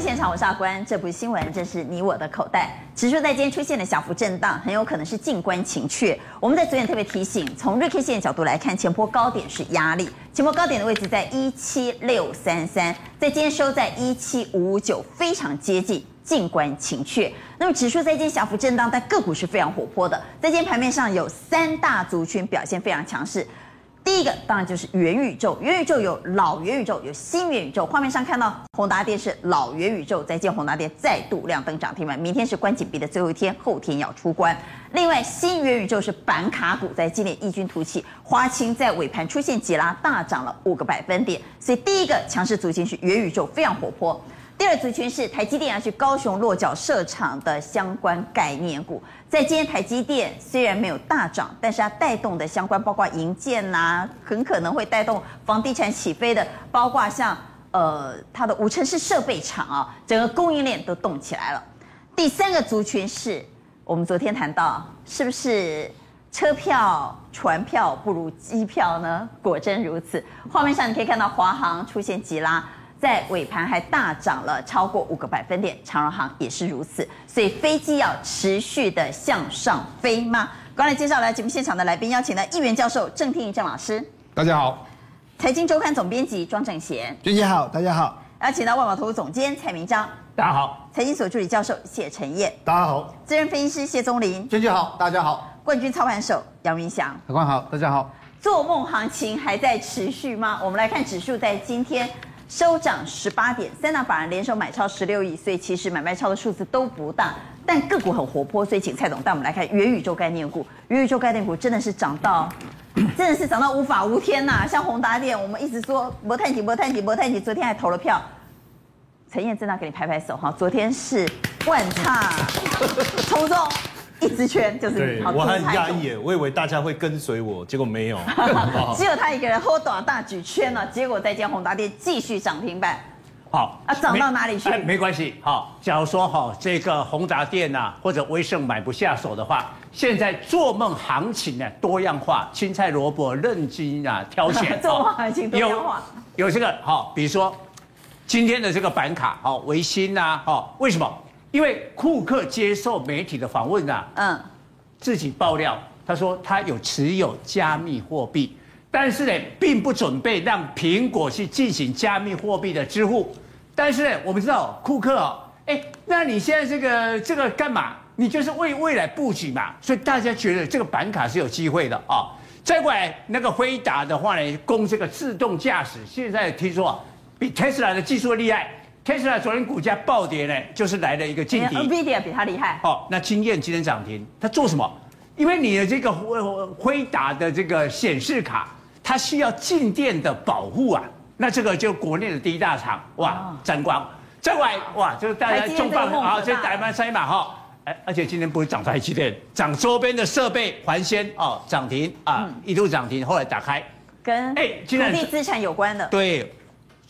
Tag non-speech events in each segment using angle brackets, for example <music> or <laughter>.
现场，我是阿关。这不是新闻，这是你我的口袋。指数在今天出现了小幅震荡，很有可能是静观情却。我们在昨天特别提醒，从日 K 线角度来看，前波高点是压力，前波高点的位置在一七六三三，在今天收在一七五五九，非常接近静观情却。那么指数在今天小幅震荡，但个股是非常活泼的。在今天盘面上有三大族群表现非常强势。第一个当然就是元宇宙，元宇宙有老元宇宙，有新元宇宙。画面上看到宏达电是老元宇宙，再见宏达电再度亮灯涨停板，明天是关紧闭的最后一天，后天要出关。另外新元宇宙是板卡股，在今年异军突起，华擎在尾盘出现急拉，大涨了五个百分点。所以第一个强势族群是元宇宙，非常活泼。第二族群是台积电要去高雄落脚设厂的相关概念股，在今天台积电虽然没有大涨，但是它带动的相关包括银建呐、很可能会带动房地产起飞的，包括像呃它的无尘室设备厂啊，整个供应链都动起来了。第三个族群是我们昨天谈到，是不是车票、船票不如机票呢？果真如此，画面上你可以看到华航出现急拉。在尾盘还大涨了超过五个百分点，长荣航也是如此，所以飞机要持续的向上飞吗？刚才介绍来节目现场的来宾，邀请了议员教授郑听云郑老师，大家好；财经周刊总编辑庄正贤，娟姐好，大家好；邀请到万宝投顾总监蔡明章，大家好；财经所助理教授谢晨彦，大家好；资深分析师谢宗林，娟姐好，大家好；冠军操盘手杨云翔，大家好，大家好。做梦行情还在持续吗？我们来看指数在今天。收涨十八点，三大法人联手买超十六亿，所以其实买卖超的数字都不大，但个股很活泼，所以请蔡总带我们来看元宇宙概念股。元宇宙概念股真的是涨到，<coughs> 真的是涨到无法无天呐、像宏达电，我们一直说没探底，没探底，没探底，昨天还投了票。陈燕在那给你拍拍手哈，昨天是万差 <laughs> 从中。一支圈就是对，我很讶异耶，我以为大家会跟随我，结果没有，<laughs> 只有他一个人 hold 大大举圈了，结果再见宏达电继续涨停板，好啊，涨到哪里去？没，没关系，好，假如说哈这个宏达电呐或者威盛买不下手的话，现在做梦行情呢多样化，青菜萝卜任君啊挑选，<laughs> 做梦行情多样化，有有这个好，比如说今天的这个板卡，好，维新呐，好，为什么？因为库克接受媒体的访问啊，嗯，自己爆料，他说他有持有加密货币，但是呢，并不准备让苹果去进行加密货币的支付。但是呢，我们知道库克哦，哎，那你现在这个这个干嘛？你就是为未来布局嘛。所以大家觉得这个板卡是有机会的啊。再过来那个辉达的话呢，供这个自动驾驶，现在听说比特斯拉的技术厉害。特斯拉昨天股价暴跌呢，就是来了一个劲敌。NVIDIA 比它厉害。哦，那经验今天涨停，它做什么？因为你的这个辉辉达的这个显示卡，它需要静电的保护啊。那这个就国内的第一大厂，哇，沾光。再来，哇，就是大家重磅啊，这台湾三马哈，哎，而且今天不是涨台积电，涨周边的设备环纤哦，涨停啊，一度涨停，后来打开，跟哎，土地资产有关的。对。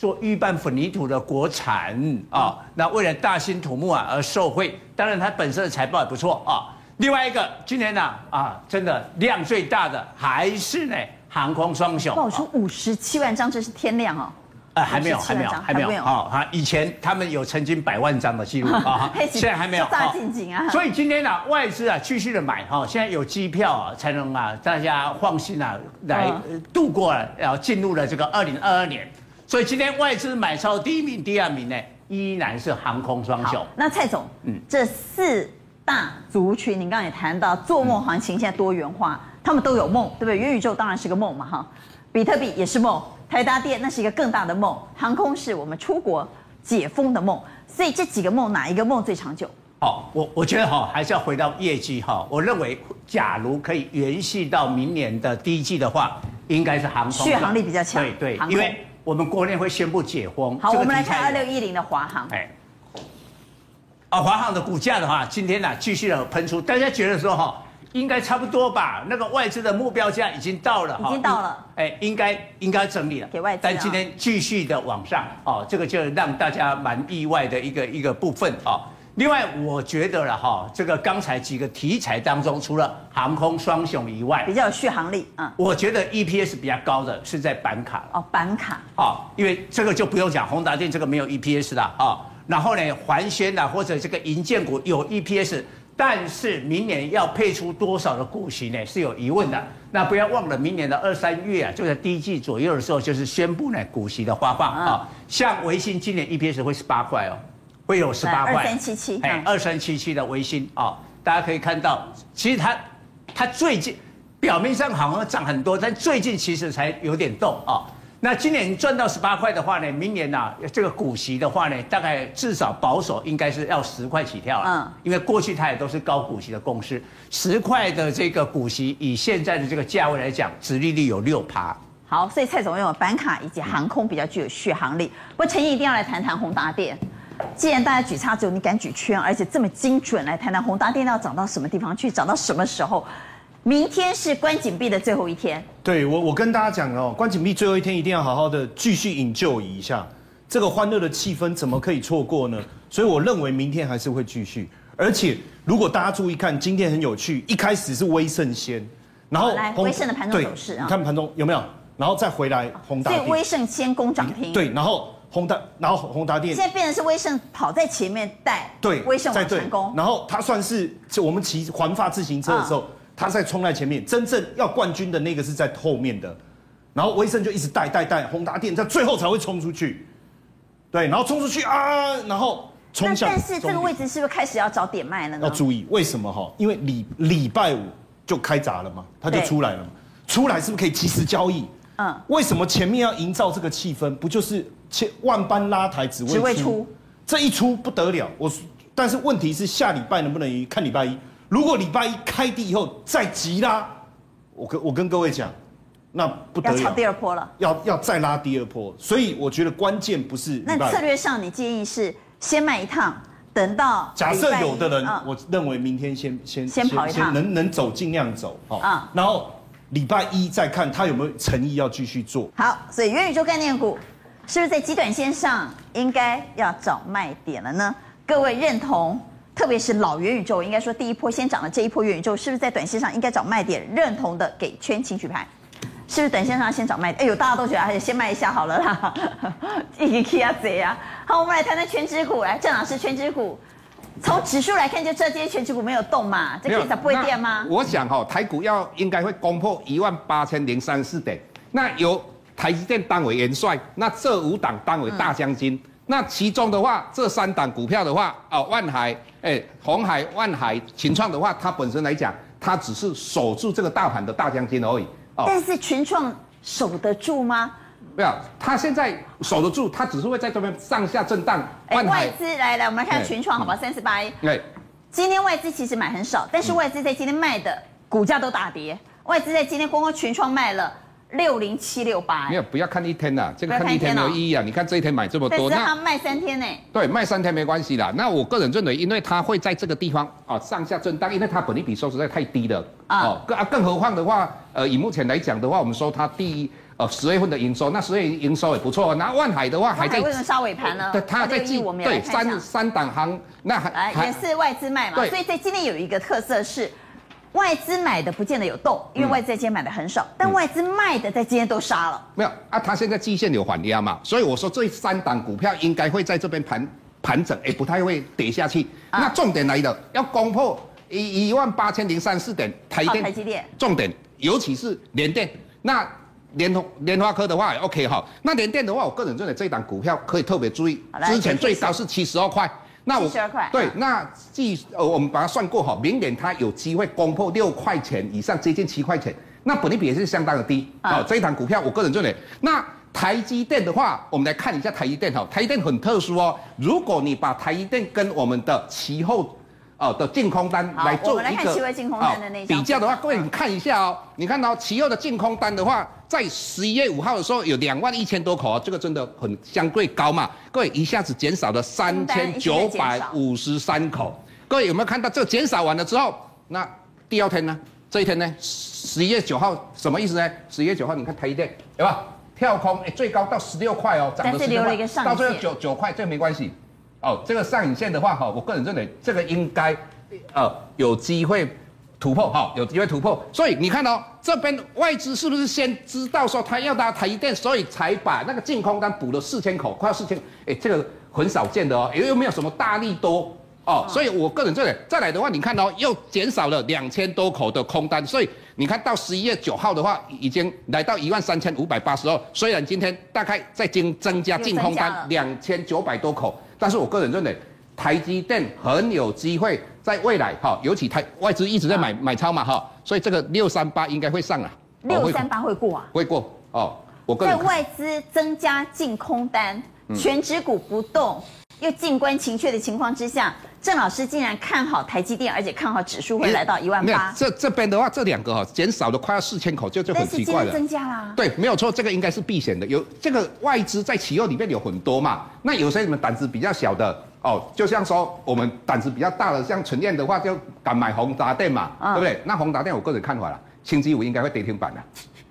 做预拌混凝土的国产啊，那为了大兴土木啊而受惠，当然它本身的财报也不错啊。另外一个今年呢啊，真的量最大的还是呢航空双雄。爆出五十七万张，这是天量哦。呃，还没有，还没有，还没有啊。哈，以前他们有曾经百万张的记录 <laughs> 啊，现在还没有。所以今天呢，外资啊继续的买哈，现在有机票啊，才能啊大家放心啊来度过了，然后进入了这个二零二二年。所以今天外资买超第一名、第二名呢，依然是航空双雄。那蔡总，嗯，这四大族群，你刚刚也谈到，做梦行情现在多元化，嗯、他们都有梦，对不对？元宇宙当然是个梦嘛，哈，比特币也是梦，台达电那是一个更大的梦，航空是我们出国解封的梦。所以这几个梦，哪一个梦最长久？好，我我觉得哈，还是要回到业绩哈。我认为，假如可以延续到明年的第一季的话，应该是航空续航力比较强。对对，因为。我们国内会宣布解封。好，我们来看二六一零的华航。哎，啊，华航的股价的话，今天呢继续的喷出，大家觉得说哈，应该差不多吧？那个外资的目标价已经到了，已经到了。哎，应该应该整理了。给外资。但今天继续的往上，哦，这个就让大家蛮意外的一个一个部分啊。另外，我觉得了哈，这个刚才几个题材当中，除了航空双雄以外，比较有续航力，嗯，我觉得 EPS 比较高的是在板卡哦，板卡哦，因为这个就不用讲，宏达电这个没有 EPS 的啊。然后呢，环瑄啊或者这个银建股有 EPS，但是明年要配出多少的股息呢？是有疑问的。那不要忘了，明年的二三月啊，就在第一季左右的时候，就是宣布呢股息的发放啊。像维信今年 EPS 会十八块哦，会有十八块。二三七七，哎，二三七七的微星啊，大家可以看到，其实它它最近表面上好像涨很多，但最近其实才有点动啊。那今年赚到十八块的话呢，明年呐、啊，这个股息的话呢，大概至少保守应该是要十块起跳了。嗯，因为过去它也都是高股息的公司，十块的这个股息，以现在的这个价位来讲，殖利率有六趴。好，所以蔡总用板卡以及航空比较具有续航力。不过陈毅一定要来谈谈宏达电。既然大家举叉只有你敢举圈，而且这么精准，来谈谈宏达电要涨到什么地方去，涨到什么时候？明天是关禁闭的最后一天。对我，我跟大家讲哦，关禁闭最后一天一定要好好的继续 enjoy 一下，这个欢乐的气氛怎么可以错过呢？所以我认为明天还是会继续。而且如果大家注意看，今天很有趣，一开始是威盛先，然后来威盛的盘中走势啊，你看盘中有没有？然后再回来宏达电，所以威盛先攻涨停。对，然后宏达，然后宏达电现在变成是威盛跑在前面带，对，威盛在成功。然后它算是就我们骑环发自行车的时候。他在冲在前面，真正要冠军的那个是在后面的，然后威盛就一直带带带，宏达电在最后才会冲出去，对，然后冲出去啊，然后冲向。但是这个位置是不是开始要找点卖了呢？要注意为什么哈？因为礼礼拜五就开闸了嘛，它就出来了嘛，出来是不是可以及时交易？嗯，为什么前面要营造这个气氛？不就是千万般拉抬只为出？这一出不得了，我但是问题是下礼拜能不能看礼拜一？如果礼拜一开低以后再急拉，我跟我跟各位讲，那不得了，要炒第二波了，要要再拉第二波，所以我觉得关键不是。那策略上，你建议是先卖一趟，等到假设有的人，我认为明天先先先跑一趟，能能走尽量走，好，然后礼拜一再看他有没有诚意要继续做。好，所以元宇宙概念股是不是在极短线上应该要找卖点了呢？各位认同？特别是老元宇宙，应该说第一波先涨的这一波元宇宙，是不是在短线上应该找卖点？认同的给圈请举牌，是不是短线上先找卖点？哎呦，大家都觉得还是先卖一下好了啦，一起啊贼啊！好，我们来谈谈权值股，来郑老师，权值股从指数来看就知道这些权值股没有动嘛，这可以不会跌吗？我想哈，台股要应该会攻破一万八千零三十四点，那由台积电当为元帅，那这五档当为大将军。嗯那其中的话，这三档股票的话，哦，万海、哎，红海、万海、群创的话，它本身来讲，它只是守住这个大盘的大将军而已。哦，但是群创守得住吗？没有，它现在守得住，它只是会在这边上下震荡。哎，外资来来，我们来看群创，好吧，三十八亿。对，今天外资其实买很少，但是外资在今天卖的股价都大跌。外资在今天光光群创卖了。六零七六八，没有，不要看一天呐，这个看一天没有意义啊。你看这一天买这么多，但是他卖三天呢？对，卖三天没关系啦。那我个人认为，因为它会在这个地方啊上下震荡，因为它本利比收实在太低了啊。更啊，更何况的话，呃，以目前来讲的话，我们说它第一呃十月份的营收，那十月营收也不错。那万海的话还在，为什么杀尾盘呢？对，它在记对三三档行，那还也是外资卖嘛。所以在今天有一个特色是。外资买的不见得有动，因为外资在今天买的很少，嗯、但外资卖的在今天都杀了。没有啊，它现在季线有缓压嘛，所以我说这三档股票应该会在这边盘盘整，也不太会跌下去。啊、那重点来了，要攻破一一万八千零三十四点，台电，台积电，重点，尤其是联电。那联通联发科的话也，OK 哈。那联电的话，我个人认为这档股票可以特别注意，之前最高是七十二块。那我对，那计呃，我们把它算过哈，明年它有机会攻破六块钱以上，接近七块钱，那本利比也是相当的低啊。哦、这一档股票，我个人认为，那台积电的话，我们来看一下台积电哈，台积电很特殊哦。如果你把台积电跟我们的其后。哦的净空单来做一个比较的话，各位你看一下哦，你看到期后的净空单的话，在十一月五号的时候有两万一千多口啊，这个真的很相对高嘛。各位一下子减少了三千九百五十三口，各位有没有看到这个减少完了之后，那第二天呢？这一天呢？十一月九号什么意思呢？十一月九号你看台积电有吧？跳空哎，最高到十六块哦，涨了十六块，到最后九九块，这个没关系。哦，这个上影线的话，哈，我个人认为这个应该，呃，有机会突破，哈，有机会突破。所以你看到、哦、这边外资是不是先知道说他要搭台积电，所以才把那个净空单补了四千口，快要四千，哎，这个很少见的哦，又又没有什么大力多哦，所以我个人认为，再来的话，你看哦，又减少了两千多口的空单，所以你看到十一月九号的话，已经来到一万三千五百八十二，虽然今天大概在增增加净空单两千九百多口，但是我个人认为。台积电很有机会在未来哈，尤其台外资一直在买买超嘛哈，所以这个六三八应该会上啊。六三八会过啊？会过哦。我个在外资增加净空单，全指股不动，又静观情却的情况之下，郑老师竟然看好台积电，而且看好指数会来到一万八。这这边的话，这两个哈减少了快要四千口，就就很奇怪了。增加啦。对，没有错，这个应该是避险的。有这个外资在期货里面有很多嘛，那有些你们胆子比较小的。哦，就像说我们胆子比较大的，像陈燕的话，就敢买宏达电嘛，嗯、对不对？那宏达电我个人看法啦，星期五应该会跌停板的。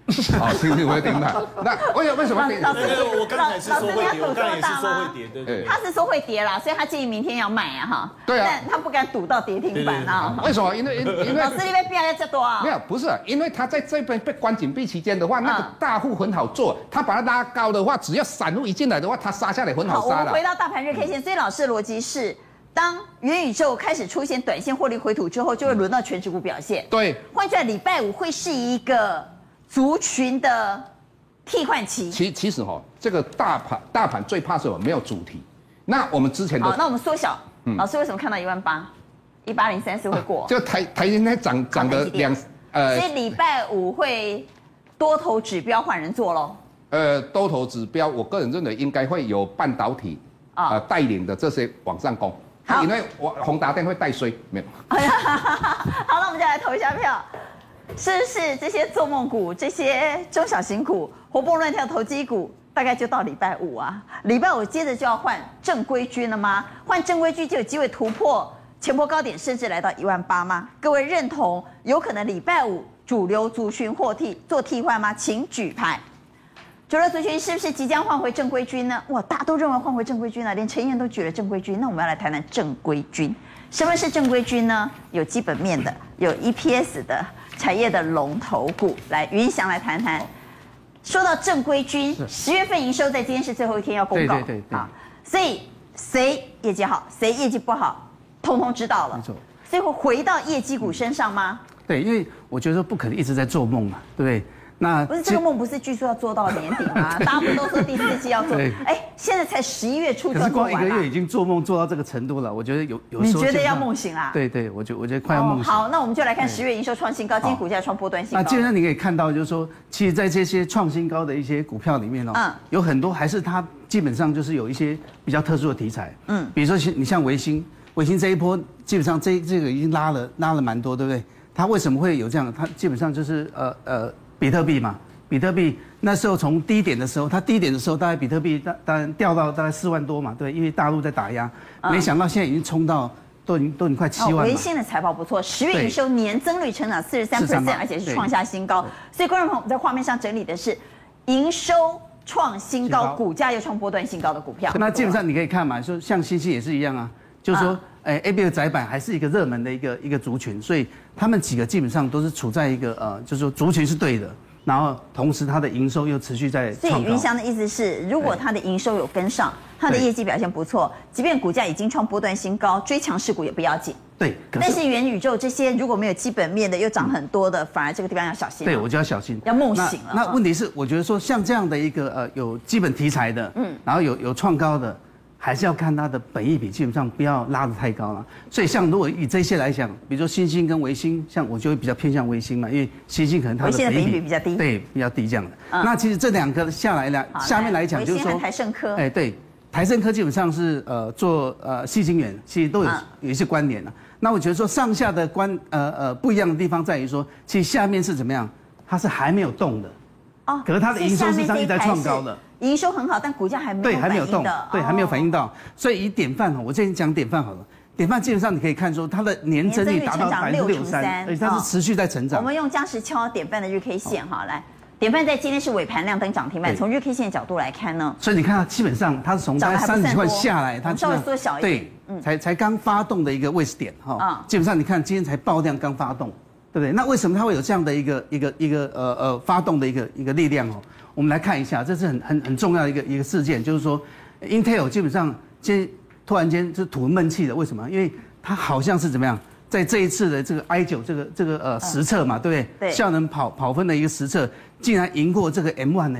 哦，星期五会跌停板。<laughs> 那为什为什么？老师，我刚才是说会跌，我刚才也是说会跌，对对。他是说会跌啦，所以他建议明天要买啊，哈。对啊。但他不敢赌到跌停板啊。为什么？因为因为老师那边变了这多啊。没有，不是，因为他在这边被关紧闭期间的话，那个大户很好做，他把它拉高的话，只要散户一进来的话，他杀下来很好杀。好，我们回到大盘日 K 线，所以老师的逻辑是。当元宇宙开始出现短线获利回吐之后，就会轮到全指股表现。对，换句话，礼拜五会是一个族群的替换期。其其实哈，这个大盘大盘最怕什么？没有主题。那我们之前的好，那我们缩小。嗯，老师为什么看到一万八？一八零三四会过？就台台积电涨涨了两呃，所以礼拜五会多头指标换人做喽。呃，多头指标，我个人认为应该会有半导体啊、呃、带领的这些往上攻。好因为我宏达电会带衰，没有。<laughs> 好，那我们就来投一下票，是不是这些做梦股、这些中小型股、活蹦乱跳投机股，大概就到礼拜五啊？礼拜五接着就要换正规军了吗？换正规军就有机会突破前波高点，甚至来到一万八吗？各位认同有可能礼拜五主流族群获替做替换吗？请举牌。主流族群是不是即将换回正规军呢？哇，大家都认为换回正规军了，连陈燕都举了正规军。那我们要来谈谈正规军。什么是正规军呢？有基本面的，有 EPS 的产业的龙头股。来，云翔来谈谈。说到正规军，十月份营收在今天是最后一天要公告，对对对，对啊，所以谁业绩好，谁业绩不好，通通知道了。没错。所以会回到业绩股身上吗？对，因为我觉得不可能一直在做梦嘛，对不对？那不是这个梦，不是据说要做到年底吗？<laughs> 大家不都说第四季要做？哎，现在才十一月初，可是光一个月已经做梦做到这个程度了。我觉得有有。你觉得要梦醒啦？对对，我觉我觉得快要梦醒。好，那我们就来看十月营收创新高，今天股价创波段新高。那现在你可以看到，就是说，其实，在这些创新高的一些股票里面哦，嗯，有很多还是它基本上就是有一些比较特殊的题材，嗯，比如说你像维新，维新这一波基本上这这个已经拉了拉了蛮多，对不对？它为什么会有这样？它基本上就是呃呃比特币嘛。比特币那时候从低点的时候，它低点的时候大概比特币当当然掉到大概四万多嘛，对，因为大陆在打压，没想到现在已经冲到都已经都已经快七万了。微星的财报不错，十月营收年增率成长四十三 percent，而且是创下新高。所以观众朋友，我们在画面上整理的是营收创新高，股价又创波段新高的股票。那基本上你可以看嘛，说像星星也是一样啊，就是说，哎，ABF 窄板还是一个热门的一个一个族群，所以他们几个基本上都是处在一个呃，就是说族群是对的。然后同时，它的营收又持续在。所以云翔的意思是，如果它的营收有跟上，它的业绩表现不错，即便股价已经创波段新高，追强势股也不要紧。对。但是元宇宙这些如果没有基本面的，又涨很多的，反而这个地方要小心。对，我就要小心，要梦醒了。那问题是，我觉得说像这样的一个呃有基本题材的，嗯，然后有有创高的。还是要看它的本益比，基本上不要拉得太高了。所以像如果以这些来讲，比如说新兴跟维星，像我就会比较偏向维星嘛，因为新兴可能它的本益比，比比较低，对，比较低这样的。嗯、那其实这两个下来呢，下面来讲就是说，台盛科，哎，对，台盛科基本上是呃做呃矽晶圆，其实都有有一些关联的。那我觉得说上下的关呃呃不一样的地方在于说，其实下面是怎么样，它是还没有动的。哦，可是它的营收实际上一直在创高的。营收很好，但股价还没有对，还没有动，对，还没有反应到。所以以典范哈，我之前讲典范好了，典范基本上你可以看出它的年增率达到百分之六十三，而且它是持续在成长。我们用加时敲典范的日 K 线哈，来，典范在今天是尾盘亮灯涨停板。从日 K 线的角度来看呢，所以你看它基本上它是从大概三十块钱下来，它稍微缩小一点，对，才才刚发动的一个位置点哈，基本上你看今天才爆量刚发动，对不对？那为什么它会有这样的一个一个一个呃呃发动的一个一个力量哦？我们来看一下，这是很很很重要的一个一个事件，就是说，Intel 基本上今突然间就吐闷气了，为什么？因为它好像是怎么样，在这一次的这个 I 九这个这个呃实测嘛，对不对？对。效能跑跑分的一个实测，竟然赢过这个 M one 呢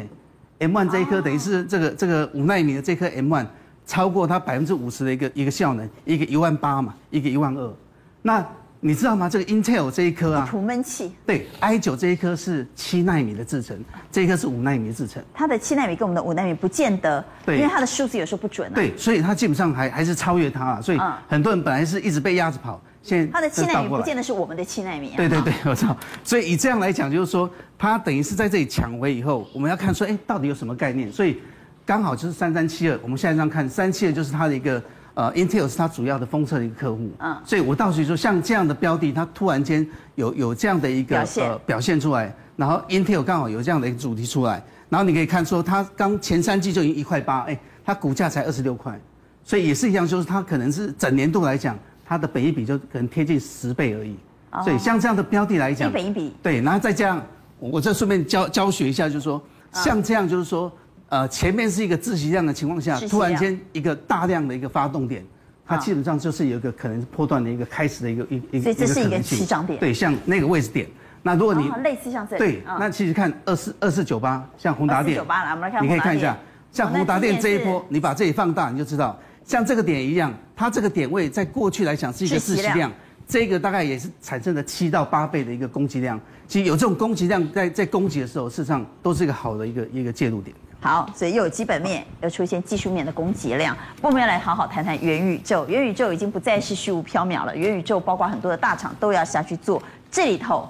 ？M one 这一颗等于是这个这个五纳米的这颗 M one 超过它百分之五十的一个一个效能，一个一万八嘛，一个一万二，那。你知道吗？这个 Intel 这一颗啊，吐闷气。对，i9 这一颗是七纳米的制程，这一颗是五纳米的制程。它的七纳米跟我们的五纳米不见得，对，因为它的数字有时候不准啊。对，所以它基本上还还是超越它啊。所以很多人本来是一直被压着跑，现在它的七纳米不见得是我们的七纳米啊。对对对，<laughs> 我知道。所以以这样来讲，就是说它等于是在这里抢回以后，我们要看说，哎，到底有什么概念？所以刚好就是三三七二，我们现在这样看，三七二就是它的一个。呃，Intel 是它主要的封测的一个客户，嗯，所以我倒是说，像这样的标的，它突然间有有这样的一个表现，呃、表现出来，然后 Intel 刚好有这样的一个主题出来，然后你可以看说，它刚前三季就已经一块八，哎，它股价才二十六块，所以也是一样，就是它可能是整年度来讲，它的本益比就可能贴近十倍而已，哦、所以像这样的标的来讲，本一比，对，然后再这样，我再顺便教教学一下，就是说，像这样就是说。呃，前面是一个自息量的情况下，突然间一个大量的一个发动点，它基本上就是有一个可能是波段的一个开始的一个一一个所以这是一个起涨点。对，像那个位置点。那如果你类似像这对，那其实看二四二四九八，像宏达电，九八来，我们来看，你可以看一下，像宏达电这一波，你把这里放大，你就知道，像这个点一样，它这个点位在过去来讲是一个自息量，这个大概也是产生了七到八倍的一个攻击量。其实有这种攻击量在在攻击的时候，事实上都是一个好的一个一个介入点。好，所以又有基本面，又出现技术面的攻击量。我们要来好好谈谈元宇宙。元宇宙已经不再是虚无缥缈了，元宇宙包括很多的大厂都要下去做。这里头，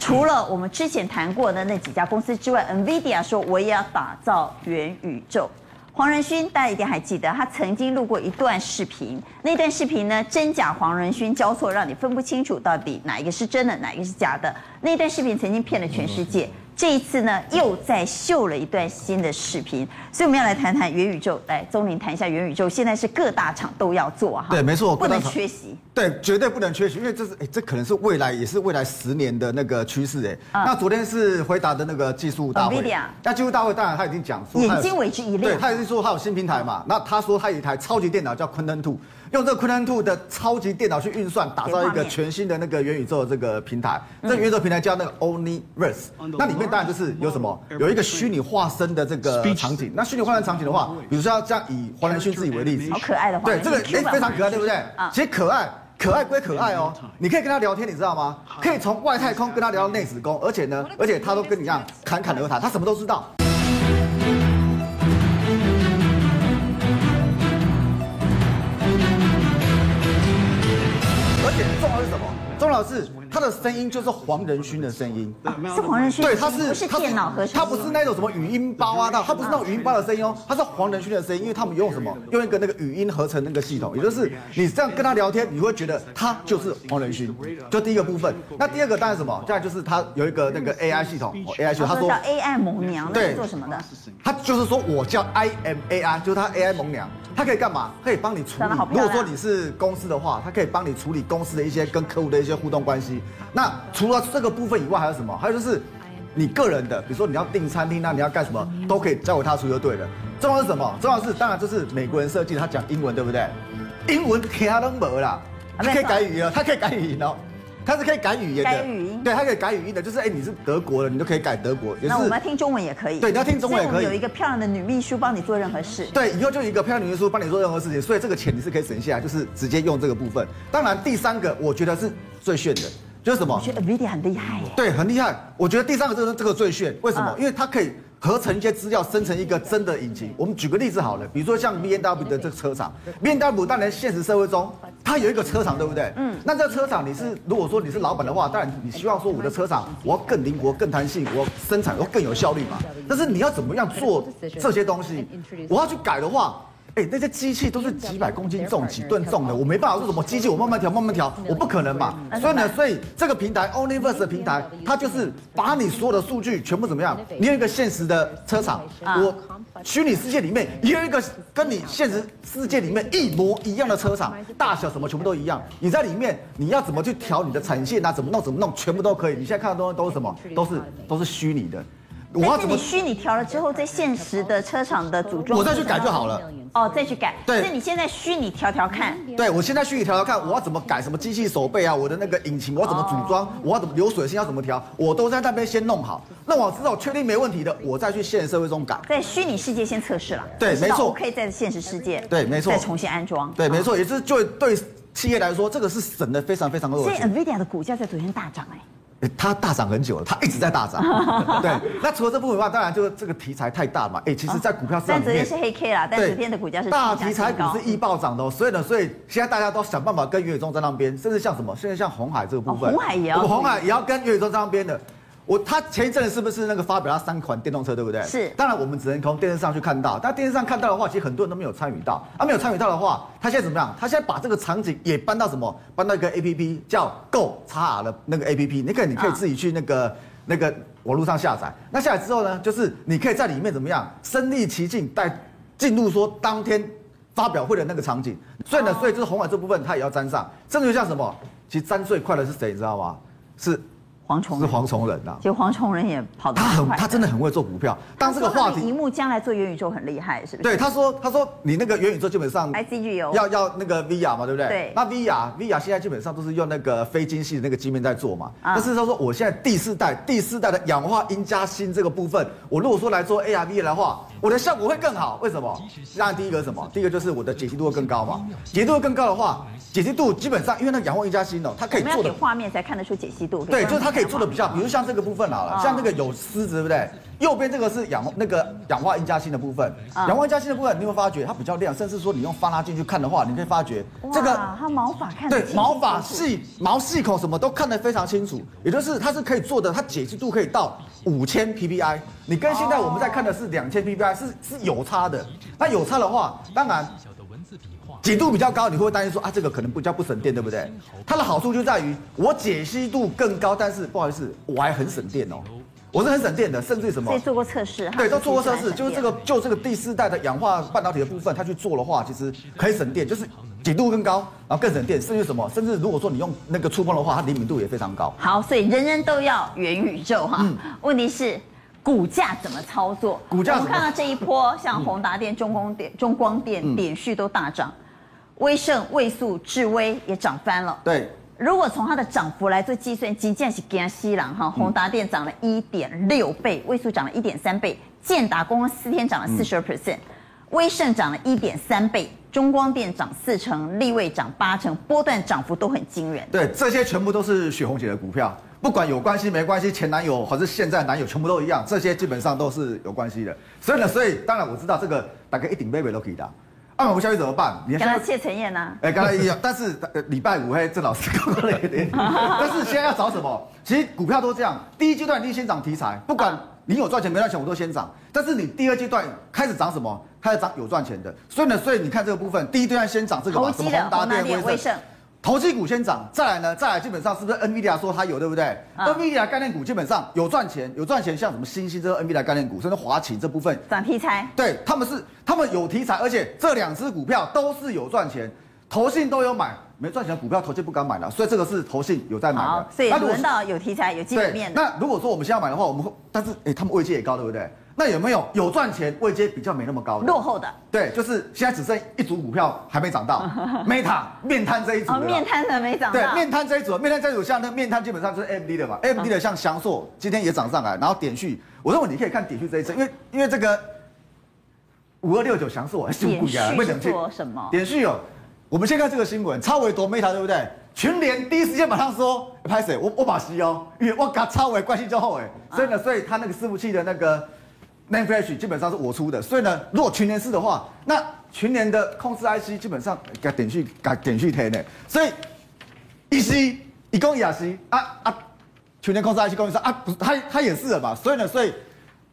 除了我们之前谈过的那几家公司之外，NVIDIA 说我也要打造元宇宙。黄仁勋大家一定还记得，他曾经录过一段视频，那段视频呢，真假黄仁勋交错，让你分不清楚到底哪一个是真的，哪一个是假的。那段视频曾经骗了全世界。这一次呢，又再秀了一段新的视频，所以我们要来谈谈元宇宙。来，宗林谈一下元宇宙。现在是各大厂都要做哈，对，没错，不能缺席。对，绝对不能缺席，因为这是哎，这可能是未来，也是未来十年的那个趋势哎。嗯、那昨天是回答的那个技术大会，那技术大会当然他已经讲说，眼睛为之一亮。对，他也是说他有新平台嘛。那他说他有一台超级电脑叫 Quantum 2。用这个 Quantum 2的超级电脑去运算，打造一个全新的那个元宇宙的这个平台。这个元宇宙平台叫那个 Omniverse，那里面当然就是有什么？有一个虚拟化身的这个场景。那虚拟化身场景的话，比如说要这样以黄仁勋自己为例子，好可爱的。对，这个哎非常可爱，对不对？其实可爱，可爱归可爱哦。你可以跟他聊天，你知道吗？可以从外太空跟他聊到内子宫，而且呢，而且他都跟你一样侃侃而谈，他什么都知道。重要是什么？重要是他的声音就是黄仁勋的声音，是黄仁勋。对，他是电脑合成？他不是那种什么语音包啊，他他不是那种语音包的声音哦，他是黄仁勋的声音，因为他们用什么？用一个那个语音合成那个系统，也就是你这样跟他聊天，你会觉得他就是黄仁勋。就第一个部分，那第二个当然什么？再来就是他有一个那个 AI 系统，AI 系统，他说叫 AI 萌娘，对，做什么的？他就是说我叫 I M AI，就是他 AI 萌娘。它可以干嘛？可以帮你处理。如果说你是公司的话，它可以帮你处理公司的一些跟客户的一些互动关系。那除了这个部分以外，还有什么？还有就是你个人的，比如说你要订餐厅，那你要干什么，都可以交给他处理就对了。重要是什么？重要是当然就是美国人设计的，他讲英文对不对？英文其他都没啦，他可以改语音，他可以改语音哦。它是可以改语言的，改语音，对，它可以改语音的，就是哎，你是德国的，你都可以改德国。那我们要听中文也可以。对，你要听中文也可以。有一个漂亮的女秘书帮你做任何事。对，以后就一个漂亮女秘书帮你做任何事情，所以这个钱你是可以省下来，就是直接用这个部分。当然，第三个我觉得是最炫的，就是什么？我觉得 NVIDIA 很厉害。对，很厉害。我觉得第三个就是这个最炫，为什么？因为它可以。合成一些资料，生成一个真的引擎。我们举个例子好了，比如说像 B N W 的这个车厂，B N W 当然现实社会中它有一个车厂，对不对？嗯。那这个车厂你是如果说你是老板的话，当然你希望说我的车厂我要更灵活、更弹性，我生产要更有效率嘛。但是你要怎么样做这些东西？我要去改的话。哎，那些机器都是几百公斤重、几吨重的，我没办法说什么机器，我慢慢调、慢慢调，我不可能嘛。所以呢，所以这个平台 Omniverse 的平台，它就是把你所有的数据全部怎么样？你有一个现实的车厂，我虚拟世界里面也有一个跟你现实世界里面一模一样的车厂，大小什么全部都一样。你在里面，你要怎么去调你的产线啊？怎么弄？怎么弄？全部都可以。你现在看到的东西都是什么？都是都是虚拟的。我要怎么虚拟调了之后，在现实的车厂的组装，我再去改就好了。哦，再去改。对，那你现在虚拟调调看。对，我现在虚拟调调看，我要怎么改？什么机器手背啊？我的那个引擎我要怎么组装？我要怎么流水线要怎么调？我都在那边先弄好。那我知道确定没问题的，我再去现实社会中改。在虚拟世界先测试了。对，没错。我可以在现实世界。对，没错。再重新安装。对，没错，也是就对企业来说，这个是省的非常非常多的。所以 NVIDIA 的股价在昨天大涨哎。它大涨很久了，它一直在大涨。<laughs> 对，那除了这部分的话，当然就是这个题材太大嘛。哎，其实，在股票市场里面，但昨天是黑 K 啦，但昨天的股价是大题材股是易暴涨的，所以呢，所以现在大家都想办法跟元宇宙在那边，甚至像什么，现在像红海这个部分，红海也要，红海也要跟元宇宙在那边的。我他前一阵是不是那个发表他三款电动车，对不对？是。当然，我们只能从电视上去看到。但电视上看到的话，其实很多人都没有参与到。他、啊、没有参与到的话，他现在怎么样？他现在把这个场景也搬到什么？搬到一个 A P P 叫 Go XR 的那个 A P P。那个，你可以自己去那个、啊、那个网络上下载。那下载之后呢，就是你可以在里面怎么样身临其境，带进入说当天发表会的那个场景。所以呢，所以就是红海这部分，它也要沾上。甚至就像什么？其实沾最快的是谁？你知道吗？是。黄崇是蝗虫人呐，就蝗虫人也跑得他很，他真的很会做股票。当这个话题，萤幕将来做元宇宙很厉害，是不是？对，他说，他说你那个元宇宙基本上 ICG 有要要那个 VR 嘛，对不对？对。那 VR VR 现在基本上都是用那个非晶系的那个晶面在做嘛。但是他说，我现在第四代第四代的氧化铟加锌这个部分，我如果说来做 AR VR 的话，我的效果会更好。为什么？当然第一个是什么？第一个就是我的解析度会更高嘛。解析度会更高的话，解析度基本上因为那氧化鎺加星哦，它可以做的画面才看得出解析度。对，就是它可以做的比较，比如像这个部分好了，像这个有狮子，对不对？右边这个是氧那个氧化鎺加锌的部分，氧化鎺加锌的部分，你会发觉它比较亮，甚至说你用放大镜去看的话，你可以发觉这个它毛发看对毛发细毛细孔什么都看得非常清楚，也就是它是可以做的，它解析度可以到五千 PPI，你跟现在我们在看的是两千 PPI，是是有差的。那有差的话，当然。解度比较高，你会担心说啊，这个可能比较不省电，对不对？它的好处就在于我解析度更高，但是不好意思，我还很省电哦，我是很省电的，甚至于什么？做过测试，对，都做过测试，就是这个就这个第四代的氧化半导体的部分，它去做的话，其实可以省电，就是解度更高，然后更省电，甚至什么？甚至如果说你用那个触碰的话，它灵敏度也非常高。好，所以人人都要元宇宙哈。嗯、问题是股价怎么操作？股价我们看到这一波，<laughs> 像宏达电、中光电、中光电、点旭都大涨。威盛、位速、智威也涨翻了。对，如果从它的涨幅来做计算，即将是惊西郎哈，宏达电涨了一点六倍，位速涨了一点三倍，建达光四天涨了四十二 percent，威盛涨了一点三倍，中光电涨四成，立威涨八成，波段涨幅都很惊人。对，这些全部都是雪红姐的股票，不管有关系没关系，前男友还是现在男友，全部都一样，这些基本上都是有关系的。所以呢，所以当然我知道这个大概一顶杯杯都可以的。那我们下去怎么办？你跟他谢承彦呢？哎，刚才一样，但是礼拜五嘿，郑老师讲了一点。<laughs> 但是现在要找什么？其实股票都这样，第一阶段你先涨题材，不管你有赚钱没赚钱，我都先涨。但是你第二阶段开始涨什么？开始涨有赚钱的。所以呢，所以你看这个部分，第一阶段先涨这个嘛，什么宏达电、威盛。投机股先涨，再来呢？再来基本上是不是 NVIDIA 说它有对不对、嗯、？NVIDIA 概念股基本上有赚钱，有赚钱，像什么星星这个 NVIDIA 概念股，甚至华擎这部分涨题材，对，他们是他们有题材，而且这两只股票都是有赚钱，投信都有买，没赚钱的股票投信不敢买了，所以这个是投信有在买的。所以轮到有题材、有基本面的。那如果说我们现在买的话，我们会，但是哎，他们位阶也高，对不对？那有没有有赚钱位阶比较没那么高的落后的？对，就是现在只剩一组股票还没涨到，<laughs> Meta 面瘫这一组。哦，面瘫的没涨到。对，面瘫这一组，面瘫这一组像那面瘫基本上就是 AMD 的嘛，AMD 的像翔硕今天也涨上来，然后点序，我认为你可以看点序这一次，因为因为这个五二六九翔硕还是不一样，为什么？做什么？点序哦，我们先看这个新闻，超微夺 Meta 对不对？群联第一时间马上说拍谁？我我把西哦，因为我跟超微关系就好哎，所以呢，所以他那个伺服器的那个。NAND Flash 基本上是我出的，所以呢，如果群联是的话，那群联的控制 IC 基本上给点去给点去填的，所以一 C 一共也是啊啊，群联控制 IC 供应商啊，不是他他也是了嘛，所以呢，所以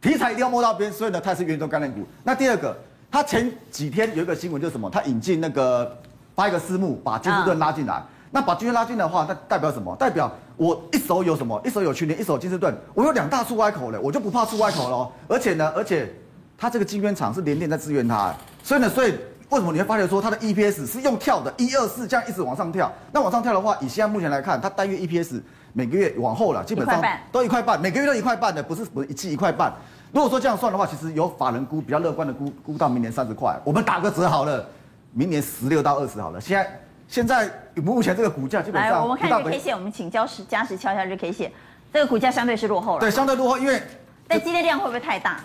题材一定要摸到边，所以呢，它是元宇宙概念股。那第二个，他前几天有一个新闻就是什么？他引进那个发一个私募，把金士顿拉进来。那把均线拉近的话，那代表什么？代表我一手有什么？一手有群联，一手金士顿，我有两大出外口了，我就不怕出外口了。而且呢，而且它这个金圆厂是连电在支援它，所以呢，所以为什么你会发现说它的 EPS 是用跳的，一二四这样一直往上跳？那往上跳的话，以现在目前来看，它单月 EPS 每个月往后了，基本上都一块半，每个月都一块半的，不是不是一季一块半。如果说这样算的话，其实有法人估比较乐观的估估到明年三十块，我们打个折好了，明年十六到二十好了。现在现在目前这个股价基本上，来我们看日 K 线，我们请教时嘉时敲一下日 K 线，这个股价相对是落后了。对，相对落后，因为但今天量会不会太大？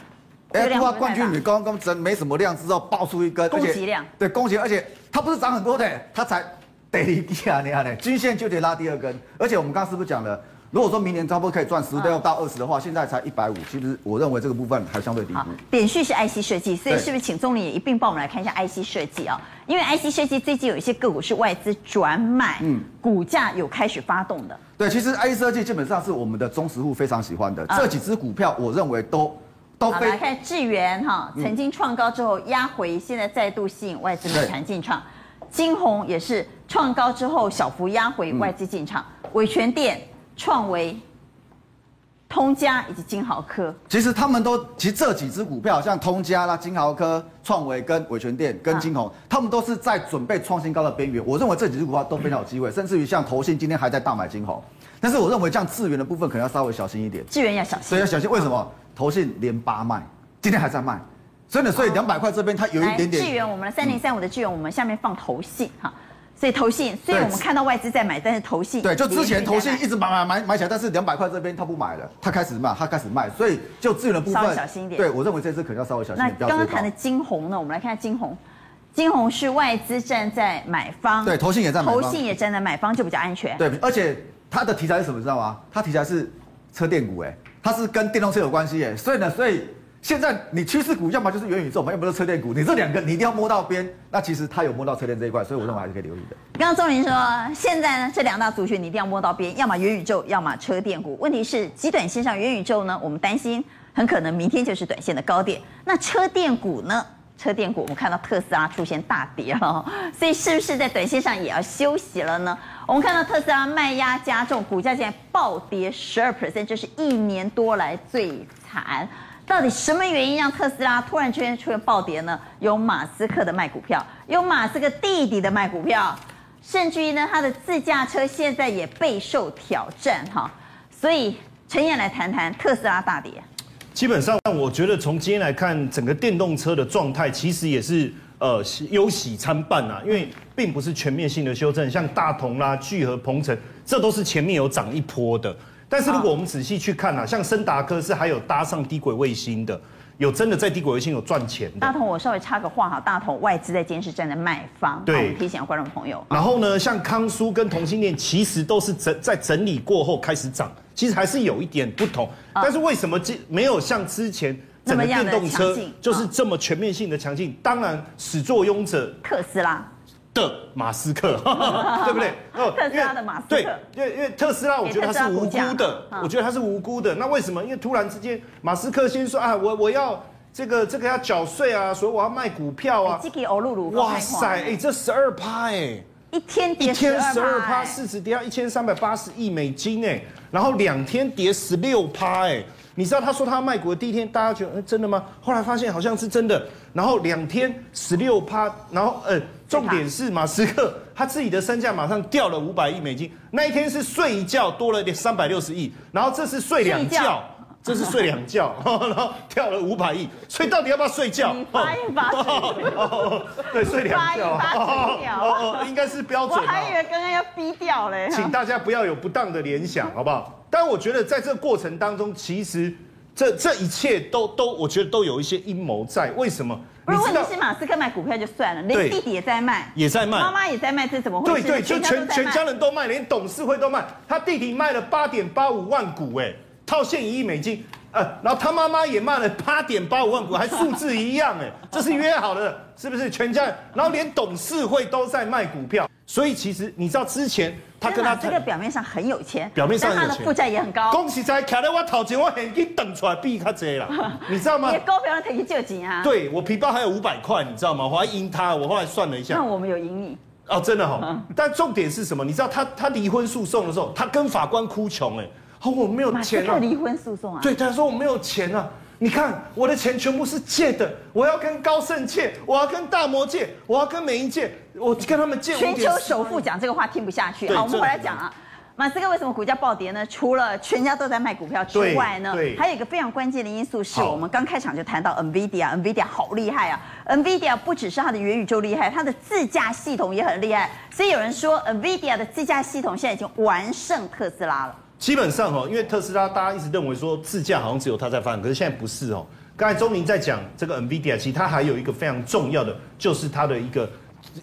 哎，不过冠军女刚刚真没什么量之后爆出一根，攻击量，对攻击，而且它不是涨很多的，它才得一低啊，你看呢，均线就得拉第二根，而且我们刚刚是不是讲了？如果说明年差不多可以赚十六到二十的话，现在才一百五，其实我认为这个部分还相对低。好，点序是 IC 设计，所以是不是请钟林也一并帮我们来看一下 IC 设计啊？因为 IC 设计最近有一些个股是外资转买，嗯，股价有开始发动的。对，其实 IC 设计基本上是我们的忠实户非常喜欢的，这几只股票我认为都都非。来看智原哈，曾经创高之后压回，现在再度吸引外资买盘进场。金红也是创高之后小幅压回，外资进场。伟全电、创维。通家以及金豪科，其实他们都，其实这几只股票，像通家啦、金豪科、创维跟伟诠电跟金鸿，他们都是在准备创新高的边缘。我认为这几只股票都非常有机会，甚至于像投信今天还在大买金鸿，但是我认为像智源的部分可能要稍微小心一点。智源要小心，所以要小心。为什么？投信连八卖，今天还在卖，所以呢，所以两百块这边它有一点点。智源，我们的三零三五的智源，我们下面放投信哈。所以投信，虽然我们看到外资在买，但是投信对，就之前投信一直买买买买起来，但是两百块这边他不买了，他开始卖，他开始卖，所以就资源的部分稍微小心一点。对，我认为这次可能要稍微小心一点。那刚刚谈的金红呢？我们来看下金红，金红是外资站在买方，对，投信也在买方，投信也站在买方就比较安全。对，而且它的题材是什么？知道吗？它题材是车电股，哎，它是跟电动车有关系，哎，所以呢，所以。现在你趋势股要么就是元宇宙，要么就是车电股，你这两个你一定要摸到边。那其实它有摸到车电这一块，所以我认为还是可以留意的。刚刚钟玲说，现在呢这两大族群你一定要摸到边，要么元宇宙，要么车电股。问题是极短线上元宇宙呢，我们担心很可能明天就是短线的高点。那车电股呢？车电股我们看到特斯拉出现大跌了，所以是不是在短线上也要休息了呢？我们看到特斯拉卖压加重，股价现在暴跌十二 percent，这是一年多来最惨。到底什么原因让特斯拉突然之间出现暴跌呢？有马斯克的卖股票，有马斯克弟弟的卖股票，甚至于呢，他的自驾车现在也备受挑战哈。所以陈彦来谈谈特斯拉大跌。基本上，我觉得从今天来看，整个电动车的状态其实也是呃忧喜参半啊，因为并不是全面性的修正，像大同啦、聚合、鹏程，这都是前面有涨一波的。但是如果我们仔细去看啊，像森达科是还有搭上低轨卫星的，有真的在低轨卫星有赚钱的。大同，我稍微插个话哈，大同外资在监视站的卖方，对，提醒观众朋友。然后呢，像康舒跟同性恋其实都是整在整理过后开始涨，其实还是有一点不同。但是为什么这没有像之前整个电动车就是这么全面性的强劲？当然始作俑者特斯拉。的马斯克，<laughs> 对不对？<laughs> 特斯拉的马斯克，对，因为因为特斯拉，我觉得他是无辜的，我觉得他是无辜的。那为什么？因为突然之间，马斯克先说啊，我我要这个这个要缴税啊，所以我要卖股票啊。哇塞，哎，这十二趴哎，一天跌一天十二趴，市值跌到一千三百八十亿美金哎，然后两天跌十六趴哎。你知道他说他卖股的第一天，大家觉得、欸、真的吗？后来发现好像是真的。然后两天十六趴，然后呃，重点是马斯克他自己的身价马上掉了五百亿美金。那一天是睡一觉多了点三百六十亿，然后这是睡两觉，这是睡两觉，<laughs> 然后跳了五百亿。所以到底要不要睡觉？发音发音，<laughs> 对，睡两觉，哦哦，应该是标准。我还以为刚刚要逼掉嘞。请大家不要有不当的联想，好不好？但我觉得在这个过程当中，其实这这一切都都，我觉得都有一些阴谋在。为什么？不是问题是马斯克卖股票就算了，连弟弟也在卖，也在卖，妈妈也在卖，这怎么回事？对对，就全全家人都卖，连董事会都卖。他弟弟卖了八点八五万股，哎，套现一亿美金，呃，然后他妈妈也卖了八点八五万股，还数字一样，哎，这是约好的，是不是？全家，然后连董事会都在卖股票，所以其实你知道之前。他跟他这个表面上很有钱，表面上但他的负债也很高。恭喜在卡在我头前，我现金等出来比他多了，<laughs> 你知道吗？也高不了他去救急啊。对，我皮包还有五百块，你知道吗？我还赢他，我后来算了一下。那我们有赢你哦，真的哈、哦。但重点是什么？你知道他他离婚诉讼的时候，他跟法官哭穷哎，哦，我没有钱啊。离婚诉讼啊？对，他说我没有钱啊。你看我的钱全部是借的，我要跟高盛借，我要跟大摩借，我要跟美银借，我跟他们借。全球首富讲这个话听不下去。好，我们回来讲啊。马斯克为什么股价暴跌呢？除了全家都在卖股票之外呢，还有一个非常关键的因素是我们刚开场就谈到 NVIDIA，NVIDIA 好厉害啊！NVIDIA 不只是它的元宇宙厉害，它的自驾系统也很厉害。所以有人说 NVIDIA 的自驾系统现在已经完胜特斯拉了。基本上哦，因为特斯拉大家一直认为说自驾好像只有它在发展，可是现在不是哦。刚才钟明在讲这个 NVIDIA，其实它还有一个非常重要的，就是它的一个，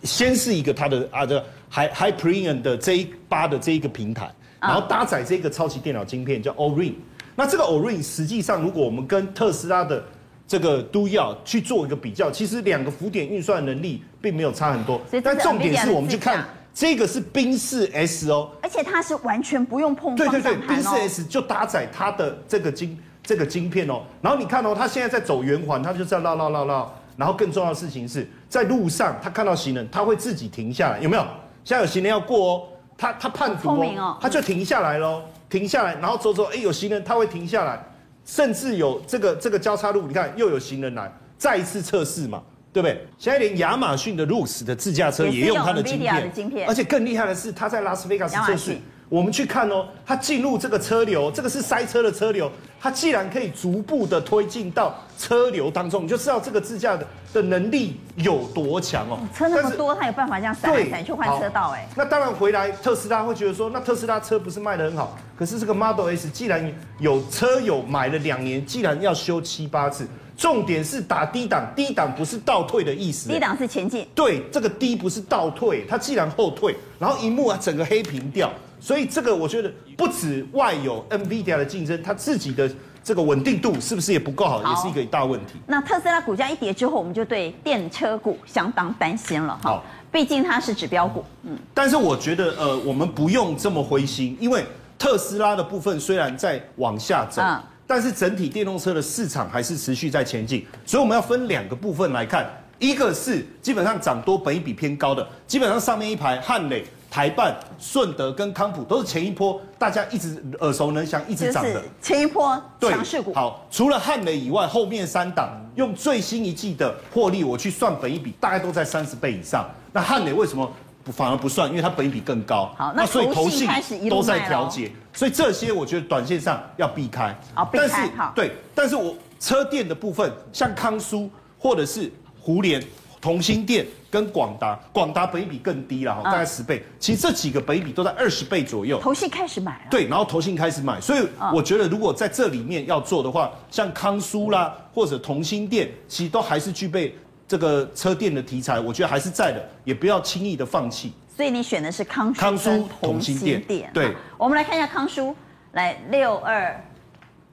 先是一个它的啊的 Hyperion 的这一八的这一个平台。然后搭载这个超级电脑晶片叫 Orin，那这个 Orin 实际上，如果我们跟特斯拉的这个都要去做一个比较，其实两个浮点运算能力并没有差很多。但重点是我们去看这个是宾士 S 哦，而且它是完全不用碰。对对对，宾士 S 就搭载它的这个晶这个晶片哦。然后你看哦，它现在在走圆环，它就是要绕绕绕绕。然后更重要的事情是在路上，它看到行人，它会自己停下来，有没有？现在有行人要过哦。它它判读哦，它就停下来喽，停下来，然后走走，哎，有行人，它会停下来，甚至有这个这个交叉路，你看又有行人来，再一次测试嘛，对不对？现在连亚马逊的 Roox 的自驾车也用它的晶片，而且更厉害的是，它在拉斯维加斯测试。我们去看哦，它进入这个车流，这个是塞车的车流，它既然可以逐步的推进到车流当中，你就知道这个自驾的的能力有多强哦。车那么多，它有办法这样闪来闪去换车道哎。那当然回来，特斯拉会觉得说，那特斯拉车不是卖得很好，可是这个 Model S 既然有车友买了两年，既然要修七八次，重点是打低档，低档不是倒退的意思，低档是前进。对，这个低不是倒退，它既然后退，然后一幕啊整个黑屏掉。所以这个我觉得不止外有 NVIDIA 的竞争，它自己的这个稳定度是不是也不够好，好，也是一个大问题。那特斯拉股价一跌之后，我们就对电车股相当担心了哈。好，毕竟它是指标股。嗯。但是我觉得呃，我们不用这么灰心，因为特斯拉的部分虽然在往下走，嗯，但是整体电动车的市场还是持续在前进。所以我们要分两个部分来看，一个是基本上涨多本一比偏高的，基本上上面一排汉磊。台办、顺德跟康普都是前一波大家一直耳熟能详、一直涨的前一波强势股。好，除了汉磊以外，后面三档用最新一季的获利，我去算本一比，大概都在三十倍以上。那汉磊为什么反而不算？因为它本益比更高。好，那所以投信都在调节，所以这些我觉得短线上要避开。好，避开。但是对，但是我车店的部分，像康舒或者是胡联。同心电跟广达，广达本益比更低了哈，大概十倍。其实这几个本益比都在二十倍左右。投信开始买了。对，然后投信开始买，所以我觉得如果在这里面要做的话，像康舒啦或者同心电，其实都还是具备这个车电的题材，我觉得还是在的，也不要轻易的放弃。所以你选的是康舒、康舒、同心店。对，我们来看一下康舒，来六二。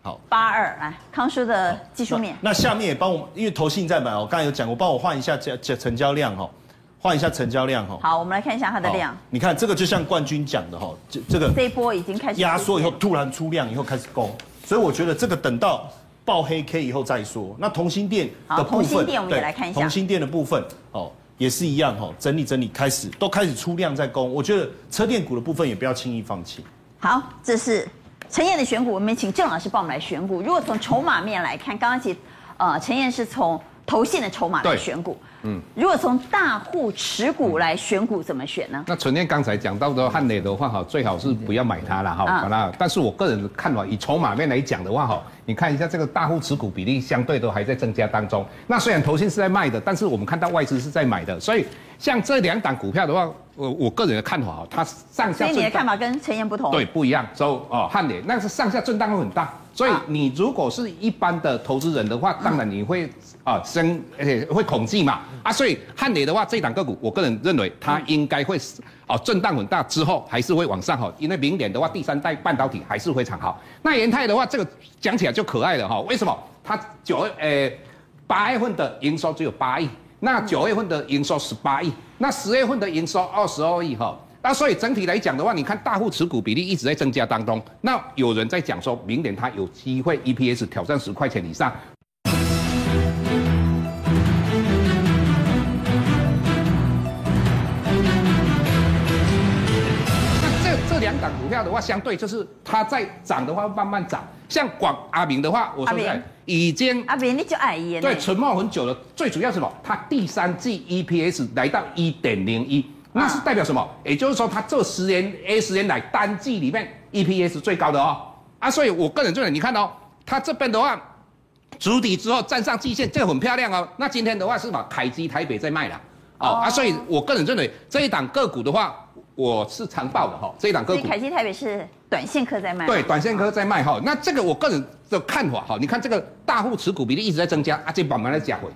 好，八二来康舒的技术面那。那下面也帮我，因为投信在买，哦刚才有讲过，帮我换一下这这成交量哈，换一下成交量哈。好，我们来看一下它的量。你看这个就像冠军讲的哈，这这个这一波已经开始压缩以后突然出量以后开始攻，所以我觉得这个等到爆黑 K 以后再说。那同心店的部分，同心店我们也来看一下。同心店的部分哦，也是一样哦，整理整理开始都开始出量在攻，我觉得车电股的部分也不要轻易放弃。好，这是。陈燕的选股，我们请郑老师帮我们来选股。如果从筹码面来看，刚刚其实，呃，陈燕是从投信的筹码来选股。嗯，如果从大户持股来选股，怎么选呢？那陈彦刚才讲到的汉磊的话，哈，最好是不要买它了，哈。好啦，但是我个人的看法，以筹码面来讲的话，哈，你看一下这个大户持股比例相对都还在增加当中。那虽然投信是在卖的，但是我们看到外资是在买的，所以像这两档股票的话。我我个人的看法哈，它上下。所以你的看法跟陈彦不同。对，不一样。所以哦，汉磊那是上下震荡会很大，所以你如果是一般的投资人的话，当然你会啊生而且会恐惧嘛啊，所以汉磊的话，这档个股，我个人认为它应该会哦震荡很大之后还是会往上哈，因为明年的话第三代半导体还是非常好。那元泰的话，这个讲起来就可爱了哈，为什么？它九呃八月份的营收只有八亿。那九月份的营收十八亿，那十月份的营收二十二亿哈，那所以整体来讲的话，你看大户持股比例一直在增加当中，那有人在讲说，明年它有机会 EPS 挑战十块钱以上。那这这两档股票的话，相对就是它在涨的话慢慢涨，像广阿明的话，我说在。已经阿明你就爱烟，对，沉默很久了。最主要是什么？它第三季 EPS 来到一点零一，那是代表什么？也就是说，它这十年 A 十年来单季里面 EPS 最高的哦。啊，所以我个人认为，你看哦，它这边的话，筑底之后站上季线，这个很漂亮哦。那今天的话是把凯基台北在卖了，哦啊，所以我个人认为这一档个股的话，我是长报的哈。这一档个股，凯基台北是短线客在卖，对，短线客在卖哈。那这个我个人的看法哈，你看这个大户持股比例一直在增加，啊，这慢慢来加回。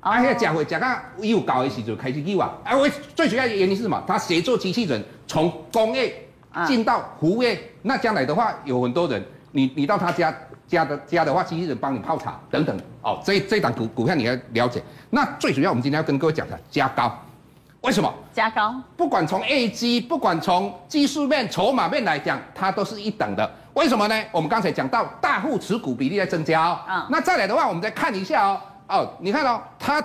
啊，那个讲回讲到又高的时候就开始去啊。啊，我最主要的原因是什么？它协作机器人从工业进到服务业，那将来的话有很多人，你你到他家家的家的话，机器人帮你泡茶等等。哦，这这档股股票你要了解。那最主要我们今天要跟各位讲的加高，为什么？加高？不管从 A G，不管从技术面、筹码面来讲，它都是一等的。为什么呢？我们刚才讲到大户持股比例在增加哦。嗯。那再来的话，我们再看一下哦。哦，你看哦，它，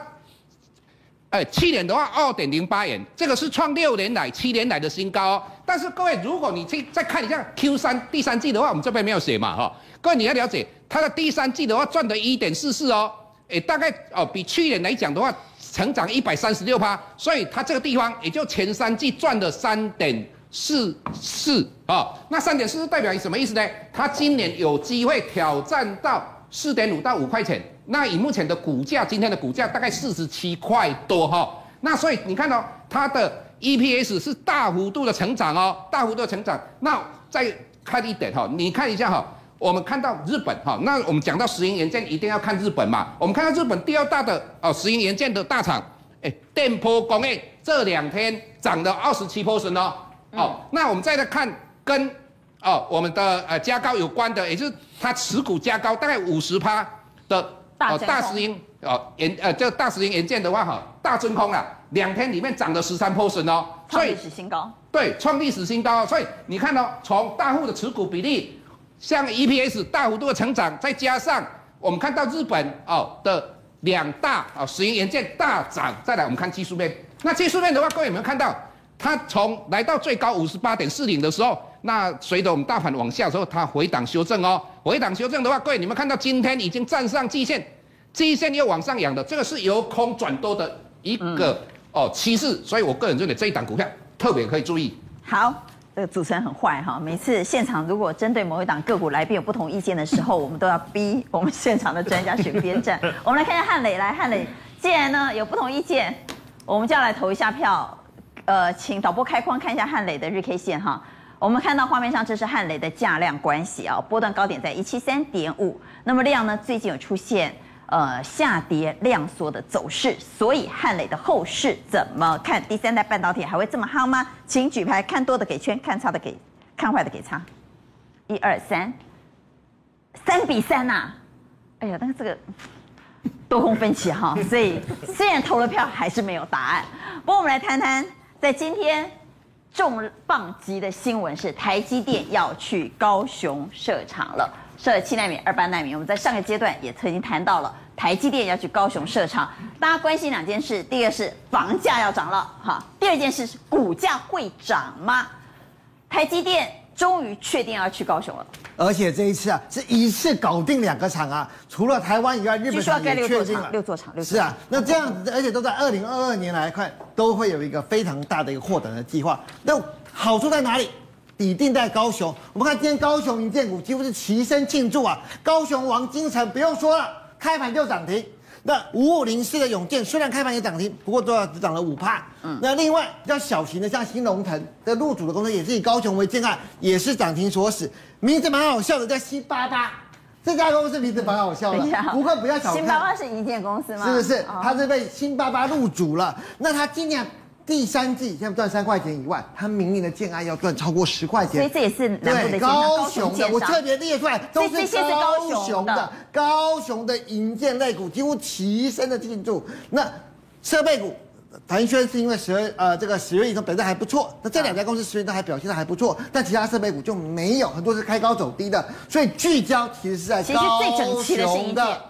哎，去年的话二点零八元，这个是创六年来、七年来的新高哦。但是各位，如果你去再看一下 Q 三第三季的话，我们这边没有写嘛哈。各位你要了解，它的第三季的话赚的一点四四哦，哎，大概哦比去年来讲的话，成长一百三十六趴，所以它这个地方也就前三季赚了三点四四啊。那三点四四代表什么意思呢？它今年有机会挑战到四点五到五块钱。那以目前的股价，今天的股价大概四十七块多哈，那所以你看到、哦、它的 EPS 是大幅度的成长哦，大幅度的成长。那再看一点哈，你看一下哈，我们看到日本哈，那我们讲到石英元件一定要看日本嘛。我们看到日本第二大的哦石英元件的大厂，哎，电波工业这两天涨了二十七 percent 哦。哦，那我们再来看跟哦我们的呃加高有关的，也就是它持股加高大概五十趴的。哦，大石英哦，研呃，这大石英元件的话哈，大真空啊，两天里面涨了十三 percent 哦，创历史新高。对，创历史新高。所以你看到、哦、从大户的持股比例，像 EPS 大幅度的成长，再加上我们看到日本哦的两大哦石英元件大涨，再来我们看技术面。那技术面的话，各位有没有看到，它从来到最高五十八点四零的时候，那随着我们大盘往下的时候，它回档修正哦。回档修正的话，各位，你们看到今天已经站上季线，季线又往上扬的，这个是由空转多的一个、嗯、哦趋势，所以我个人认为这一档股票特别可以注意。好，这个主持人很坏哈，每次现场如果针对某一档个股来宾有不同意见的时候，我们都要逼 <laughs> 我们现场的专家选边站。<laughs> 我们来看一下汉磊，来汉磊，既然呢有不同意见，我们就要来投一下票。呃，请导播开框看一下汉磊的日 K 线哈。我们看到画面上，这是汉磊的价量关系啊，波段高点在一七三点五。那么量呢，最近有出现呃下跌量缩的走势，所以汉磊的后市怎么看？第三代半导体还会这么夯吗？请举牌，看多的给圈，看差的给，看坏的给叉。一二三，三比三呐、哎呀，但是这个多空分歧哈，所以虽然投了票，还是没有答案。不过我们来谈谈，在今天。重磅级的新闻是台积电要去高雄设厂了，设七纳米、二八纳米。我们在上个阶段也曾经谈到了台积电要去高雄设厂，大家关心两件事：第一个是房价要涨了，哈；第二件事是股价会涨吗？台积电终于确定要去高雄了。而且这一次啊，是一次搞定两个厂啊，除了台湾以外，日本厂也确定了六座厂，六座厂。是啊，那这样子，而且都在二零二二年来看，都会有一个非常大的一个扩展的计划。那好处在哪里？底定在高雄。我们看今天高雄银建股几乎是齐声庆祝啊，高雄王金城不用说了，开盘就涨停。那五五零四的永健虽然开盘也涨停，不过都要只涨了五帕。嗯，那另外比较小型的像新龙腾的入主的公司也是以高雄为建案，也是涨停所使。名字蛮好笑的，叫新巴巴，这家公司名字蛮好笑的。不过不要小看，新巴巴是一建公司吗？是不是？它是被新巴巴入主了。那它今年。第三季现在赚三块钱以外，他明年的建安要赚超过十块钱，所以这也是南部的高雄的。我特别列出来，都是高雄的高雄的银建类股几乎齐声的进驻。那设备股，凡轩是因为十月呃这个十月以后表现还不错，那这两家公司十月都还表现的还不错，但其他设备股就没有，很多是开高走低的。所以聚焦其实是在高雄的，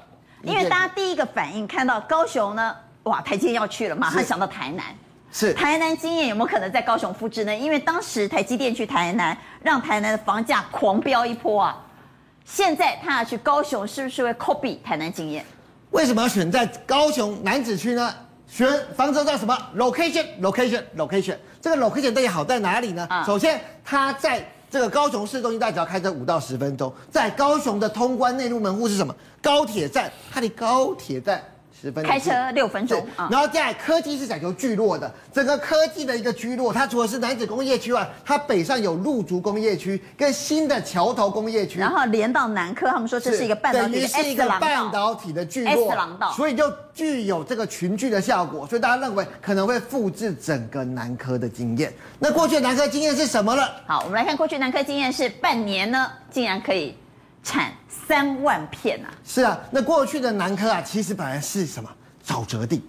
因为大家第一个反应看到高雄呢，哇，台积要去了，马上想到台南。是台南经验有没有可能在高雄复制呢？因为当时台积电去台南，让台南的房价狂飙一波啊。现在他要去高雄，是不是会 copy 台南经验？为什么要选在高雄南子区呢？选房子叫什么？location，location，location。这个 location 到底好在哪里呢？啊、首先，它在这个高雄市中心，只要开车五到十分钟。在高雄的通关内陆门户是什么？高铁站，它离高铁站。开车六分钟，然后在科技是讲究聚落的，整个科技的一个聚落，它除了是南子工业区外，它北上有陆竹工业区跟新的桥头工业区，然后连到南科，他们说这是一个半导体的 S 是一个半导体的聚落，所以就具有这个群聚的效果，所以大家认为可能会复制整个南科的经验。那过去南科经验是什么了？好，我们来看过去南科经验是半年呢，竟然可以产。三万片啊！是啊，那过去的南科啊，其实本来是什么沼泽地？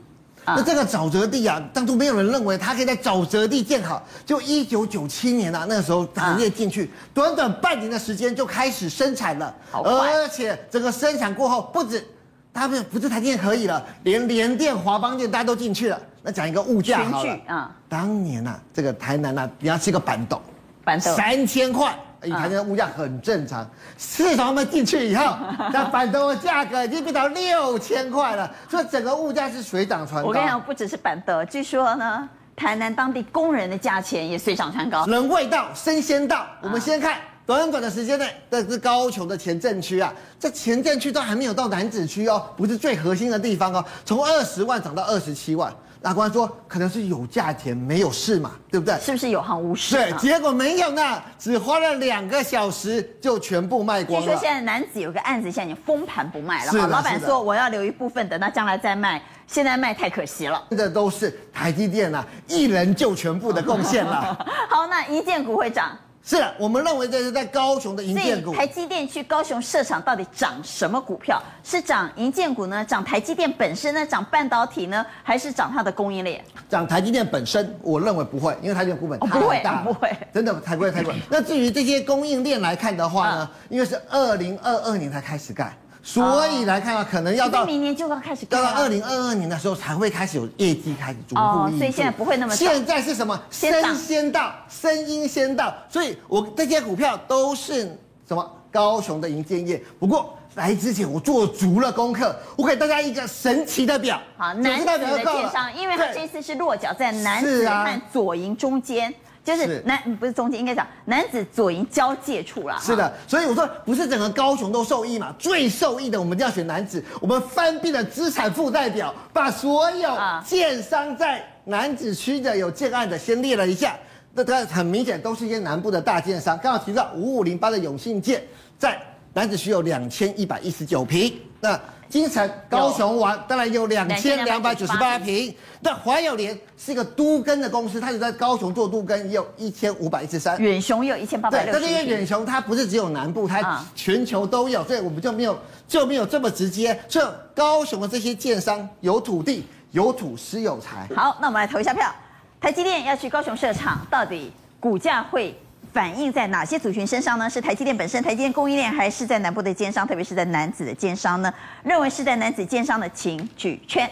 啊、那这个沼泽地啊，当初没有人认为它可以在沼泽地建好。就一九九七年啊，那个时候行业进去，啊、短短半年的时间就开始生产了，而且整个生产过后，不止他们不是台积电可以了，连联电、华邦电大家都进去了。那讲一个物价好了，啊，当年呐、啊，这个台南呐、啊，你要吃个板豆，板豆三千块。以前的物价很正常，自从他们进去以后，<laughs> 那板凳的价格已经变到六千块了，所以整个物价是水涨船高。我跟你讲，不只是板凳，据说呢，台南当地工人的价钱也水涨船高。人未到，身先到。我们先看短短的时间内，这是高雄的前镇区啊，这前镇区都还没有到南子区哦，不是最核心的地方哦，从二十万涨到二十七万。大官说，可能是有价钱没有市嘛，对不对？是不是有行无市？对，结果没有呢，只花了两个小时就全部卖光了。据说现在男子有个案子，现在已经封盘不卖了。是老板说我要留一部分，等到将来再卖。现在卖太可惜了。这都是台积电啊，一人就全部的贡献了。<laughs> 好，那一建股会涨。是的，我们认为这是在高雄的银建股。台积电去高雄设厂，到底涨什么股票？是涨银建股呢？涨台积电本身呢？涨半导体呢？还是涨它的供应链？涨台积电本身，我认为不会，因为台积电股本太大，不会，<laughs> 不会，真的太贵太贵。<laughs> 那至于这些供应链来看的话呢？因为是二零二二年才开始盖。所以来看啊，可能要到明年就要开始，到二零二二年的时候才会开始有业绩开始逐步哦，所以现在不会那么。现在是什么？声先到，声音先到，所以我这些股票都是什么？高雄的银建业。不过来之前我做足了功课，我给大家一个神奇的表。好，楠梓的建商，因为它这次是落脚在楠梓和左营中间。就是男是不是中间，应该讲男子左营交界处啦。是的，所以我说不是整个高雄都受益嘛，最受益的我们就要选男子。我们翻遍了资产负债表，把所有建商在男子区的有建案的先列了一下，那它很明显都是一些南部的大建商。刚好提到五五零八的永信建在男子区有两千一百一十九坪，那。金城高雄王当然有两千两百九十八坪，那华友联是一个都更的公司，它就在高雄做都更，也有一千五百一十三。远雄也有一千八百六十。但是因为远雄它不是只有南部，它全球都有，所以我们就没有就没有这么直接。所以高雄的这些建商有土地、有土斯有财。好，那我们来投一下票，台积电要去高雄设厂，到底股价会？反映在哪些族群身上呢？是台积电本身，台积电供应链，还是在南部的奸商，特别是在男子的奸商呢？认为是在男子奸商的，请举圈。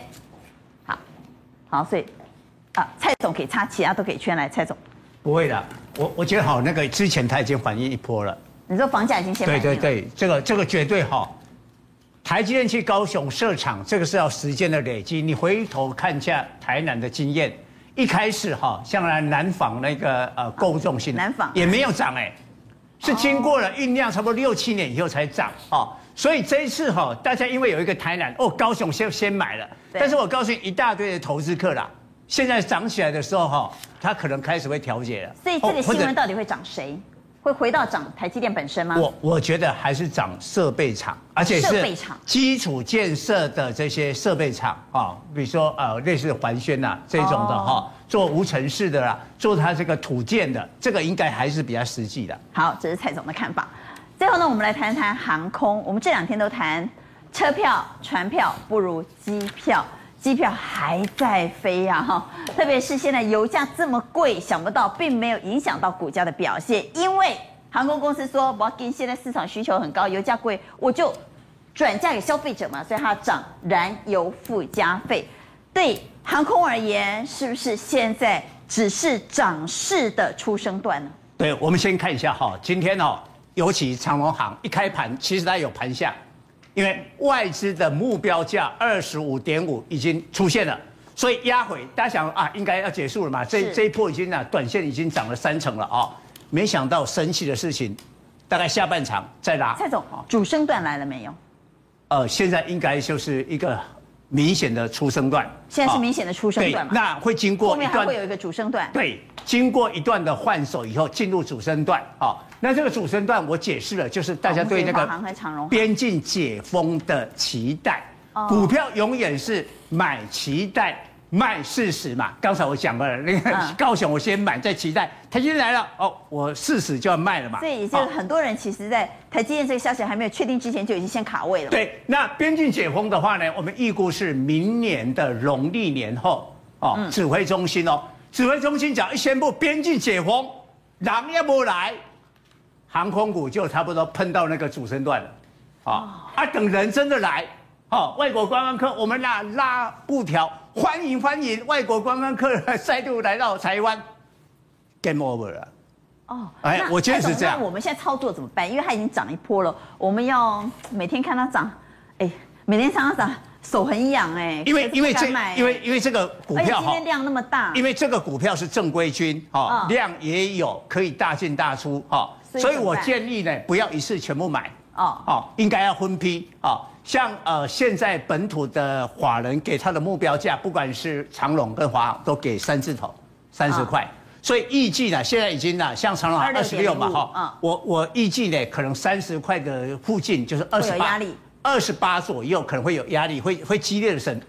好，好，所以啊，蔡总可以插，其他都可以圈来。蔡总不会的，我我觉得好，那个之前他已经反映一波了。你说房价已经先反映了？对对对，这个这个绝对好。台积电去高雄设厂，这个是要时间的累积。你回头看一下台南的经验。一开始哈，像来南纺那个呃购物中心，南纺也没有涨哎，是经过了酝酿差不多六七年以后才涨哦。所以这一次哈，大家因为有一个台南哦，高雄先先买了，但是我告诉你一大堆的投资客啦，现在涨起来的时候哈，他可能开始会调节了。所以这个新闻到底会涨谁？会回到涨台积电本身吗？我我觉得还是涨设备厂，而且是基础建设的这些设备厂啊，比如说呃类似环宣呐这种的哈，做无尘室的啦，做它这个土建的，这个应该还是比较实际的。好，这是蔡总的看法。最后呢，我们来谈谈航空。我们这两天都谈车票、船票不如机票。机票还在飞呀，哈！特别是现在油价这么贵，想不到并没有影响到股价的表现，因为航空公司说，我跟现在市场需求很高，油价贵，我就转嫁给消费者嘛，所以它涨燃油附加费。对航空而言，是不是现在只是涨势的初生段呢？对，我们先看一下哈，今天哦，尤其长荣航一开盘，其实它有盘下。因为外资的目标价二十五点五已经出现了，所以压回，大家想啊，应该要结束了嘛？这这一波已经啊，短线已经涨了三成了啊、哦，没想到神奇的事情，大概下半场再拉。蔡总，主升段来了没有？呃，现在应该就是一个明显的出生段。现在是明显的出生段嘛？那会经过后面还会有一个主升段。对，经过一段的换手以后，进入主升段好。那这个主升段我解释了，就是大家对那个边境解封的期待。股票永远是买期待卖事实嘛？刚才我讲过了，那个高雄我先买再期待，台积电来了哦，我事实就要卖了嘛。所以也就是很多人其实，在台积电这个消息还没有确定之前，就已经先卡位了。对，那边境解封的话呢，我们预估是明年的农历年后哦。指挥中心哦，指挥中心讲一宣布边境解封，人要不来，航空股就差不多碰到那个主升段了。啊啊，等人真的来。哦，外国观光客，我们拉拉布条，欢迎欢迎外国观光客再度来到台湾，Game over 了。哦，哎，我觉得是这样。那我们现在操作怎么办？因为它已经涨一波了，我们要每天看它涨，哎，每天看它涨，手很痒哎。因为因为这因为因为这个股票今天量那么大，因为这个股票是正规军，哈，量也有，可以大进大出，哈，所以我建议呢，不要一次全部买，哦哦，应该要分批，啊。像呃，现在本土的法人给他的目标价，不管是长隆跟华航，都给三字头，三十块。所以预计呢，现在已经呢，像长隆二十六嘛，哈，我我预计呢，可能三十块的附近就是二十八，二十八左右可能会有压力，会会激烈的升。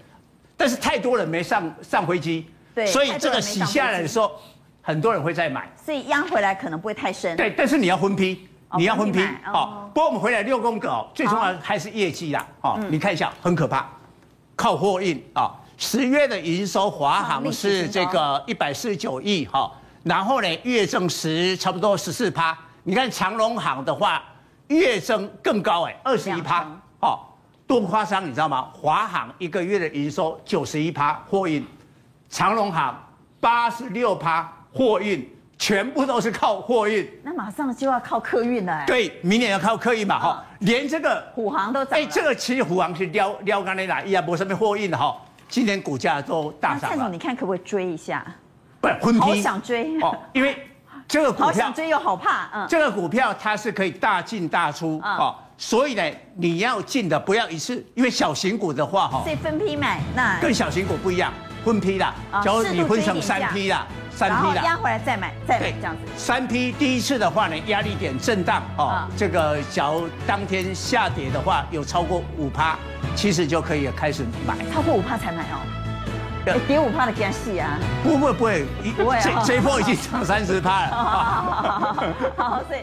但是太多人没上上飞机，对，所以这个洗下来的时候，很多人会再买，所以压回来可能不会太深。对，但是你要分批。你要分批，好。不过我们回来六宫格，最重要的还是业绩啦，好。你看一下，很可怕，靠货运啊。十月的营收，华航是这个一百四十九亿，哈。然后呢，月增十差不多十四趴。你看长荣航的话，月增更高哎，二十一趴，哦，多夸张，你知道吗？华航一个月的营收九十一趴货运，长荣航八十六趴货运。全部都是靠货运，那马上就要靠客运了。对，明年要靠客运嘛，哈、哦，连这个虎航都涨。哎，这个其实虎航是撩撩刚才哪一啊，不上面货运的哈，今年股价都大涨。蔡总，你看可不可以追一下？不，分批。好想追。哦，因为这个股票好想追又好怕，嗯，这个股票它是可以大进大出，哦，所以呢，你要进的不要一次，因为小型股的话，哈，所以分批买，那。跟小型股不一样，分批啦，假如你分成三批啦。三批啦压回来再买，再买这样子。三批第一次的话呢，压力点震荡哦，这个假如当天下跌的话，有超过五趴，其实就可以开始买。超过五趴才买哦，跌五趴的更细啊。不会不会，不会，这这一波已经涨三十趴了。好，好，好，好，好，所以。